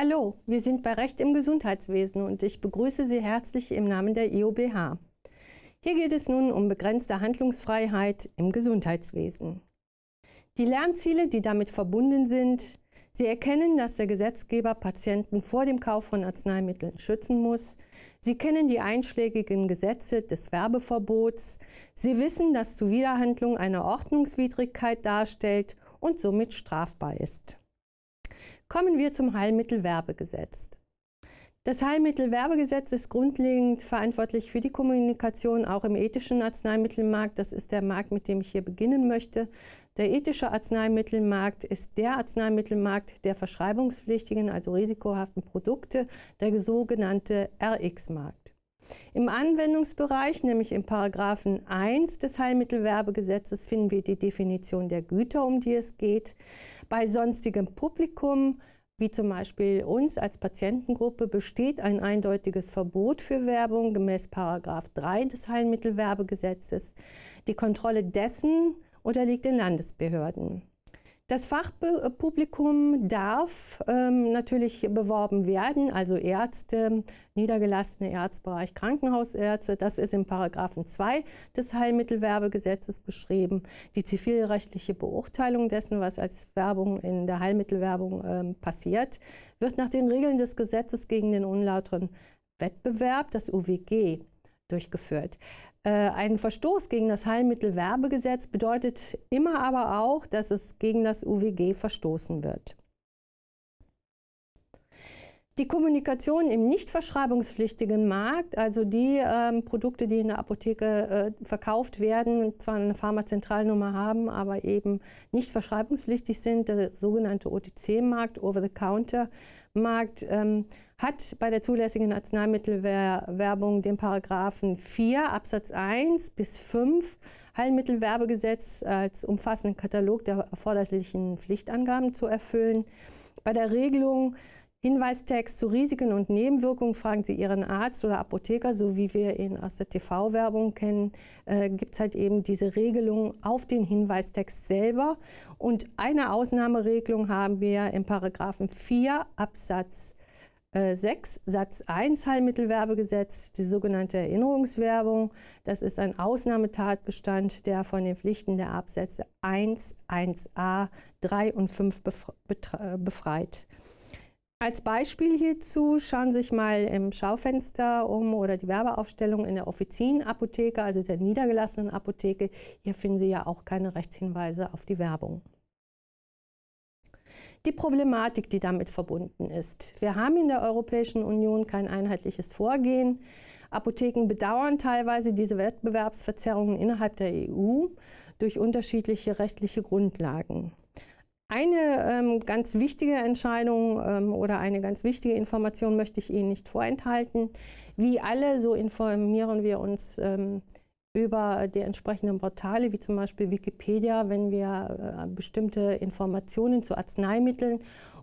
Hallo, wir sind bei Recht im Gesundheitswesen und ich begrüße Sie herzlich im Namen der IOBH. Hier geht es nun um begrenzte Handlungsfreiheit im Gesundheitswesen. Die Lernziele, die damit verbunden sind, Sie erkennen, dass der Gesetzgeber Patienten vor dem Kauf von Arzneimitteln schützen muss. Sie kennen die einschlägigen Gesetze des Werbeverbots. Sie wissen, dass Zuwiderhandlung eine Ordnungswidrigkeit darstellt und somit strafbar ist. Kommen wir zum Heilmittelwerbegesetz. Das Heilmittelwerbegesetz ist grundlegend verantwortlich für die Kommunikation auch im ethischen Arzneimittelmarkt. Das ist der Markt, mit dem ich hier beginnen möchte. Der ethische Arzneimittelmarkt ist der Arzneimittelmarkt der verschreibungspflichtigen, also risikohaften Produkte, der sogenannte RX-Markt. Im Anwendungsbereich, nämlich im Paragraphen 1 des Heilmittelwerbegesetzes, finden wir die Definition der Güter, um die es geht. Bei sonstigem Publikum, wie zum Beispiel uns als Patientengruppe, besteht ein eindeutiges Verbot für Werbung gemäß Paragraph 3 des Heilmittelwerbegesetzes. Die Kontrolle dessen unterliegt den Landesbehörden. Das Fachpublikum darf ähm, natürlich beworben werden, also Ärzte, niedergelassene Ärztbereich, Krankenhausärzte. Das ist im Paragraphen 2 des Heilmittelwerbegesetzes beschrieben. Die zivilrechtliche Beurteilung dessen, was als Werbung in der Heilmittelwerbung ähm, passiert, wird nach den Regeln des Gesetzes gegen den unlauteren Wettbewerb, das UWG, durchgeführt. Äh, ein Verstoß gegen das Heilmittelwerbegesetz bedeutet immer aber auch, dass es gegen das UWG verstoßen wird. Die Kommunikation im nicht verschreibungspflichtigen Markt, also die ähm, Produkte, die in der Apotheke äh, verkauft werden, zwar eine Pharmazentralnummer haben, aber eben nicht verschreibungspflichtig sind, der sogenannte OTC-Markt, Over-the-Counter-Markt, ähm, hat bei der zulässigen Arzneimittelwerbung den Paragraphen 4 Absatz 1 bis 5 Heilmittelwerbegesetz als umfassenden Katalog der erforderlichen Pflichtangaben zu erfüllen. Bei der Regelung Hinweistext zu Risiken und Nebenwirkungen fragen Sie Ihren Arzt oder Apotheker, so wie wir ihn aus der TV-Werbung kennen, äh, gibt es halt eben diese Regelung auf den Hinweistext selber. Und eine Ausnahmeregelung haben wir im Paragraphen 4 Absatz 6 äh, Satz 1 Heilmittelwerbegesetz, die sogenannte Erinnerungswerbung. Das ist ein Ausnahmetatbestand, der von den Pflichten der Absätze 1, 1a, 3 und 5 äh, befreit. Als Beispiel hierzu schauen Sie sich mal im Schaufenster um oder die Werbeaufstellung in der Offizienapotheke, also der niedergelassenen Apotheke. Hier finden Sie ja auch keine Rechtshinweise auf die Werbung. Die Problematik, die damit verbunden ist. Wir haben in der Europäischen Union kein einheitliches Vorgehen. Apotheken bedauern teilweise diese Wettbewerbsverzerrungen innerhalb der EU durch unterschiedliche rechtliche Grundlagen. Eine ähm, ganz wichtige Entscheidung ähm, oder eine ganz wichtige Information möchte ich Ihnen nicht vorenthalten. Wie alle, so informieren wir uns ähm, über die entsprechenden Portale, wie zum Beispiel Wikipedia, wenn wir äh, bestimmte Informationen zu Arzneimitteln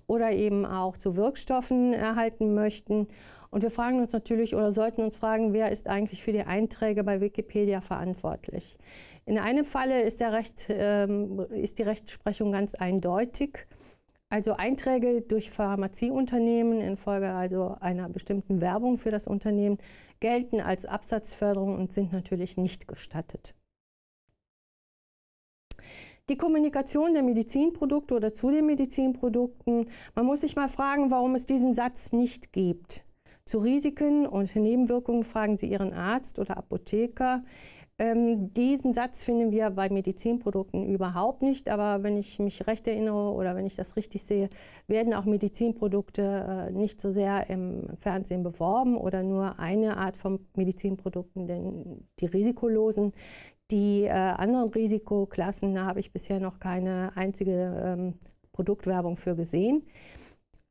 oder eben auch zu Wirkstoffen erhalten möchten. Und wir fragen uns natürlich oder sollten uns fragen, wer ist eigentlich für die Einträge bei Wikipedia verantwortlich. In einem Falle ist, Recht, ähm, ist die Rechtsprechung ganz eindeutig. Also Einträge durch Pharmazieunternehmen infolge also einer bestimmten Werbung für das Unternehmen gelten als Absatzförderung und sind natürlich nicht gestattet. Die Kommunikation der Medizinprodukte oder zu den Medizinprodukten. Man muss sich mal fragen, warum es diesen Satz nicht gibt. Zu Risiken und Nebenwirkungen fragen Sie Ihren Arzt oder Apotheker. Ähm, diesen Satz finden wir bei Medizinprodukten überhaupt nicht, aber wenn ich mich recht erinnere oder wenn ich das richtig sehe, werden auch Medizinprodukte äh, nicht so sehr im Fernsehen beworben oder nur eine Art von Medizinprodukten, denn die risikolosen. Die äh, anderen Risikoklassen, da habe ich bisher noch keine einzige ähm, Produktwerbung für gesehen.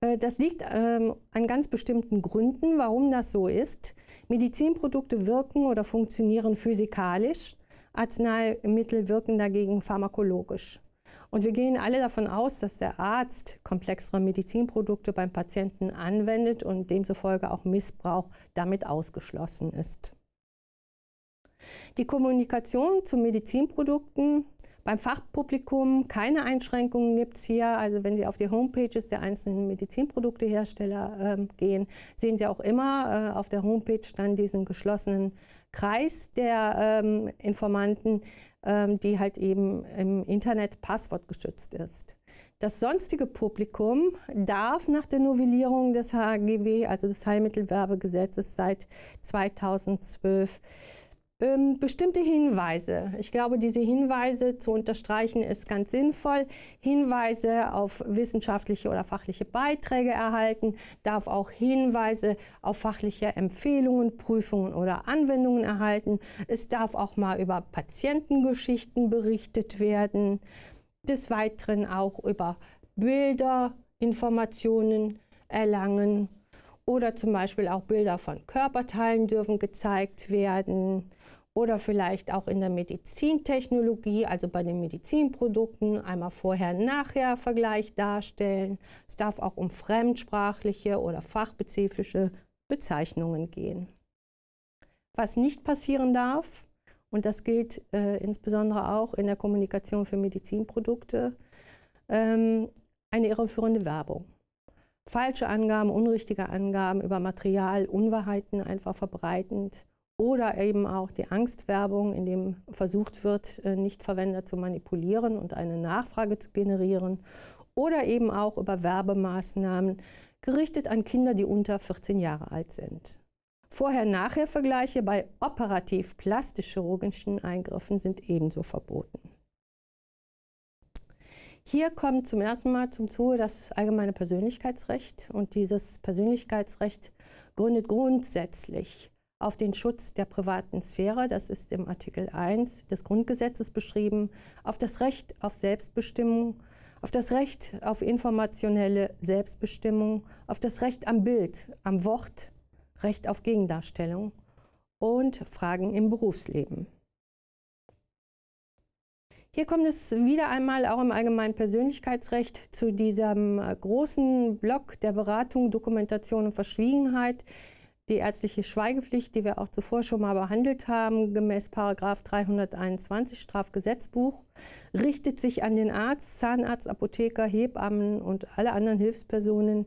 Äh, das liegt ähm, an ganz bestimmten Gründen, warum das so ist. Medizinprodukte wirken oder funktionieren physikalisch, Arzneimittel wirken dagegen pharmakologisch. Und wir gehen alle davon aus, dass der Arzt komplexere Medizinprodukte beim Patienten anwendet und demzufolge auch Missbrauch damit ausgeschlossen ist. Die Kommunikation zu Medizinprodukten Beim Fachpublikum keine Einschränkungen gibt es hier. Also wenn Sie auf die Homepages der einzelnen Medizinproduktehersteller äh, gehen, sehen Sie auch immer äh, auf der Homepage dann diesen geschlossenen Kreis der ähm, Informanten, ähm, die halt eben im Internet passwortgeschützt ist. Das sonstige Publikum darf nach der Novellierung des HGW, also des Heilmittelwerbegesetzes seit 2012, ähm, bestimmte Hinweise. Ich glaube, diese Hinweise zu unterstreichen ist ganz sinnvoll. Hinweise auf wissenschaftliche oder fachliche Beiträge erhalten, darf auch Hinweise auf fachliche Empfehlungen, Prüfungen oder Anwendungen erhalten. Es darf auch mal über Patientengeschichten berichtet werden. Des Weiteren auch über Bilder, Informationen erlangen oder zum Beispiel auch Bilder von Körperteilen dürfen gezeigt werden oder vielleicht auch in der Medizintechnologie, also bei den Medizinprodukten, einmal Vorher-Nachher-Vergleich darstellen. Es darf auch um fremdsprachliche oder fachspezifische Bezeichnungen gehen. Was nicht passieren darf, und das gilt äh, insbesondere auch in der Kommunikation für Medizinprodukte, ähm, eine irreführende Werbung. Falsche Angaben, unrichtige Angaben über Material, Unwahrheiten einfach verbreitend oder eben auch die Angstwerbung, in dem versucht wird, äh, Nichtverwender zu manipulieren und eine Nachfrage zu generieren. Oder eben auch über Werbemaßnahmen gerichtet an Kinder, die unter 14 Jahre alt sind. Vorher-Nachher-Vergleiche bei operativ-plastisch-chirurgischen Eingriffen sind ebenso verboten. Hier kommt zum ersten Mal zum Zuge das allgemeine Persönlichkeitsrecht und dieses Persönlichkeitsrecht gründet grundsätzlich auf den Schutz der privaten Sphäre, das ist im Artikel 1 des Grundgesetzes beschrieben, auf das Recht auf Selbstbestimmung, auf das Recht auf informationelle Selbstbestimmung, auf das Recht am Bild, am Wort, Recht auf Gegendarstellung und Fragen im Berufsleben. Hier kommt es wieder einmal auch im allgemeinen Persönlichkeitsrecht zu diesem großen Block der Beratung, Dokumentation und Verschwiegenheit, die ärztliche Schweigepflicht, die wir auch zuvor schon mal behandelt haben, gemäß 321 Strafgesetzbuch, richtet sich an den Arzt, Zahnarzt, Apotheker, Hebammen und alle anderen Hilfspersonen,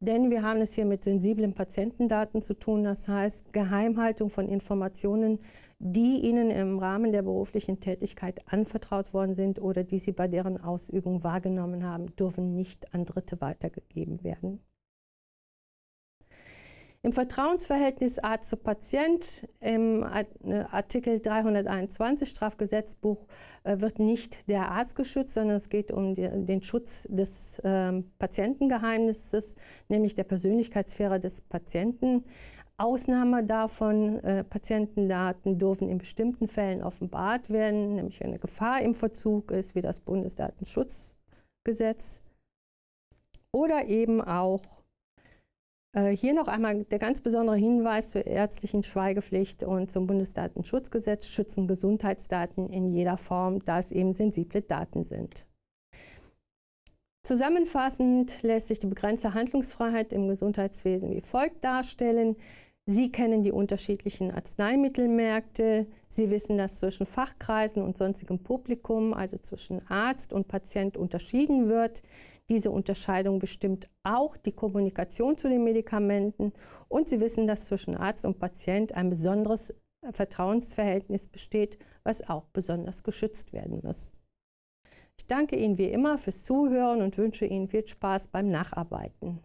denn wir haben es hier mit sensiblen Patientendaten zu tun, das heißt Geheimhaltung von Informationen, die ihnen im Rahmen der beruflichen Tätigkeit anvertraut worden sind oder die sie bei deren Ausübung wahrgenommen haben, dürfen nicht an Dritte weitergegeben werden. Im Vertrauensverhältnis Arzt zu Patient im äh, Artikel 321 Strafgesetzbuch äh, wird nicht der Arzt geschützt, sondern es geht um den Schutz des ähm, Patientengeheimnisses, nämlich der Persönlichkeitssphäre des Patienten. Ausnahme davon, äh, Patientendaten dürfen in bestimmten Fällen offenbart werden, nämlich wenn eine Gefahr im Verzug ist, wie das Bundesdatenschutzgesetz, oder eben auch hier noch einmal der ganz besondere Hinweis zur ärztlichen Schweigepflicht und zum Bundesdatenschutzgesetz schützen Gesundheitsdaten in jeder Form, da es eben sensible Daten sind. Zusammenfassend lässt sich die begrenzte Handlungsfreiheit im Gesundheitswesen wie folgt darstellen. Sie kennen die unterschiedlichen Arzneimittelmärkte. Sie wissen, dass zwischen Fachkreisen und sonstigem Publikum, also zwischen Arzt und Patient, unterschieden wird. Diese Unterscheidung bestimmt auch die Kommunikation zu den Medikamenten. Und Sie wissen, dass zwischen Arzt und Patient ein besonderes Vertrauensverhältnis besteht, was auch besonders geschützt werden muss. Ich danke Ihnen wie immer fürs Zuhören und wünsche Ihnen viel Spaß beim Nacharbeiten.